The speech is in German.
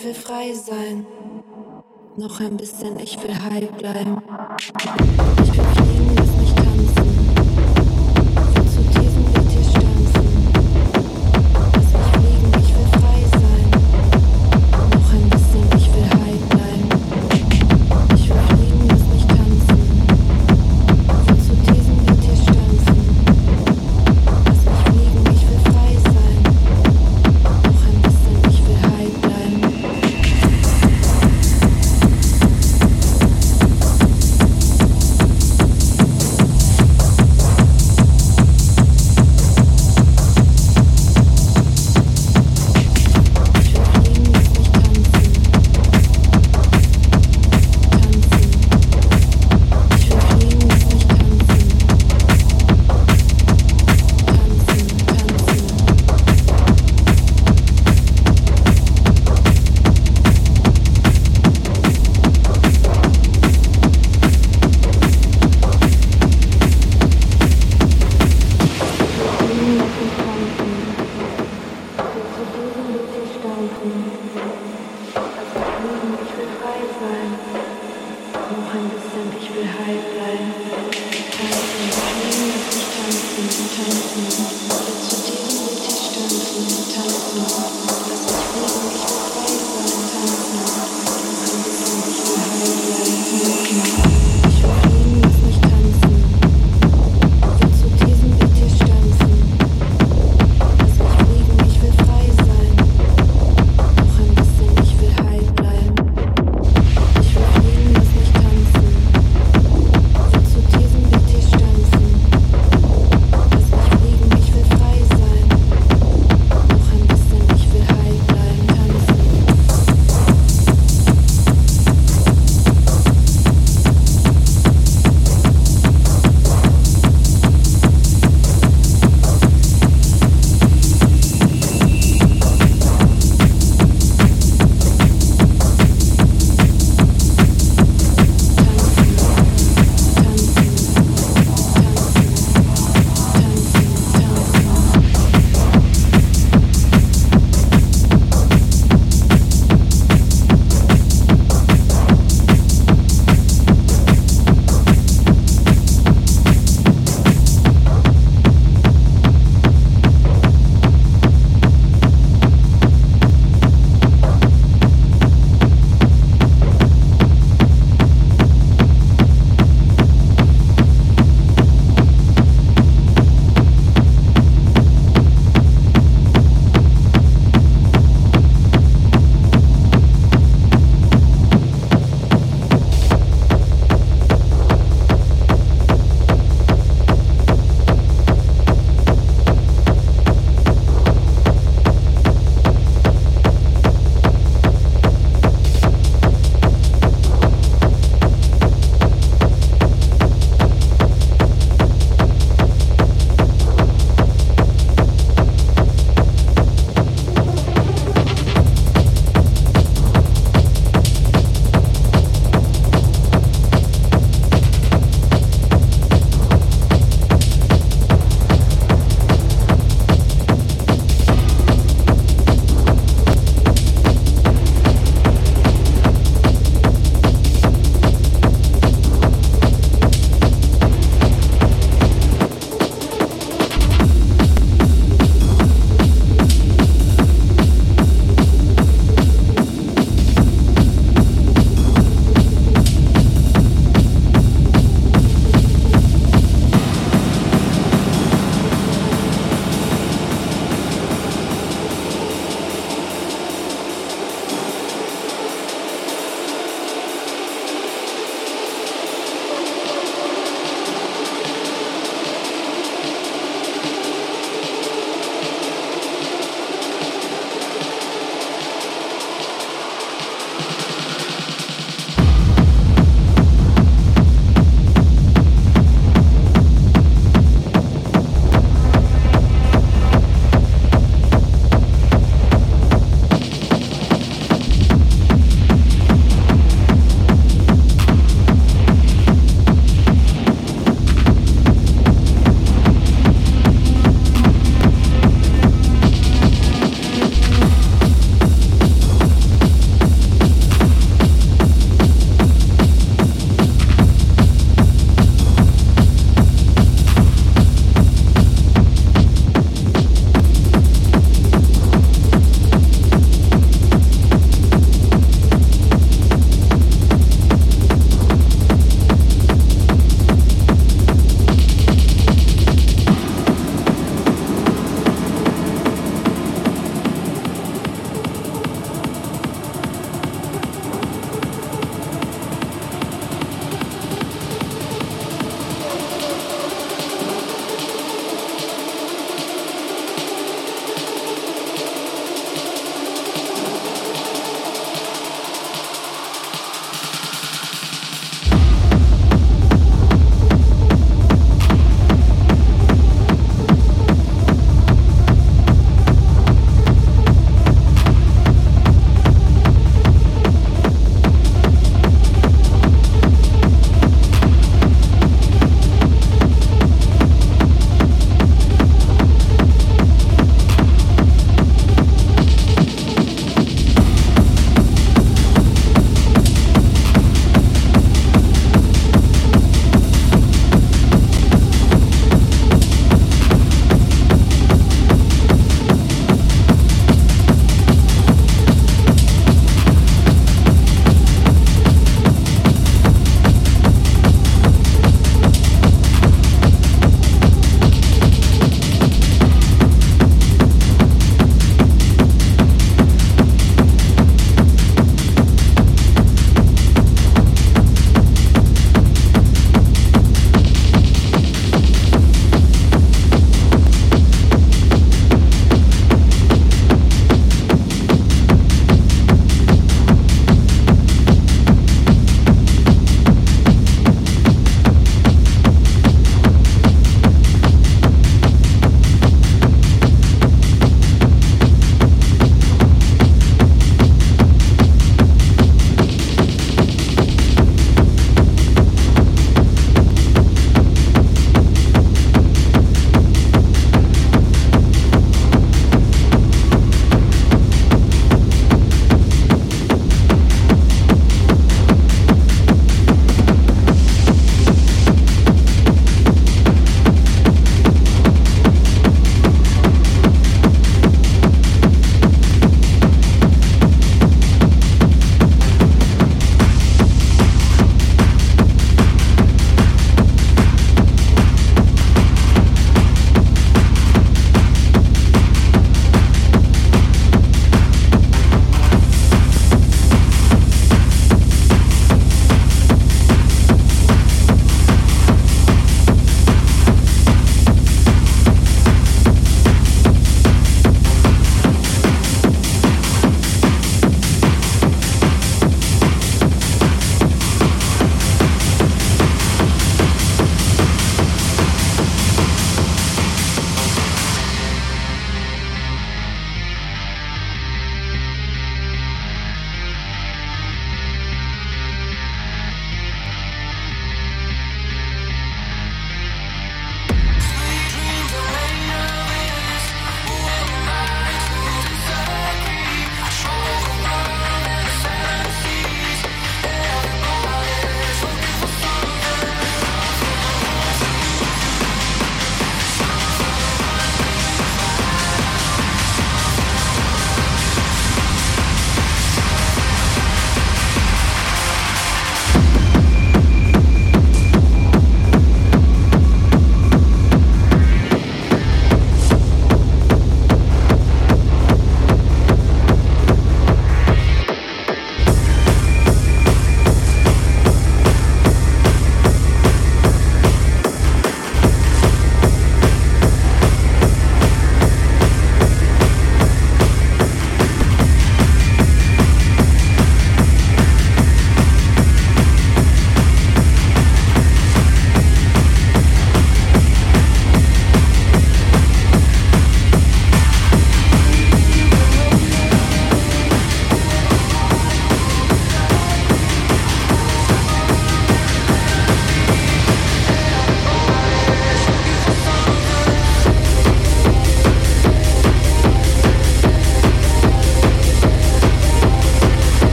ich will frei sein. Noch ein bisschen, ich will heil bleiben.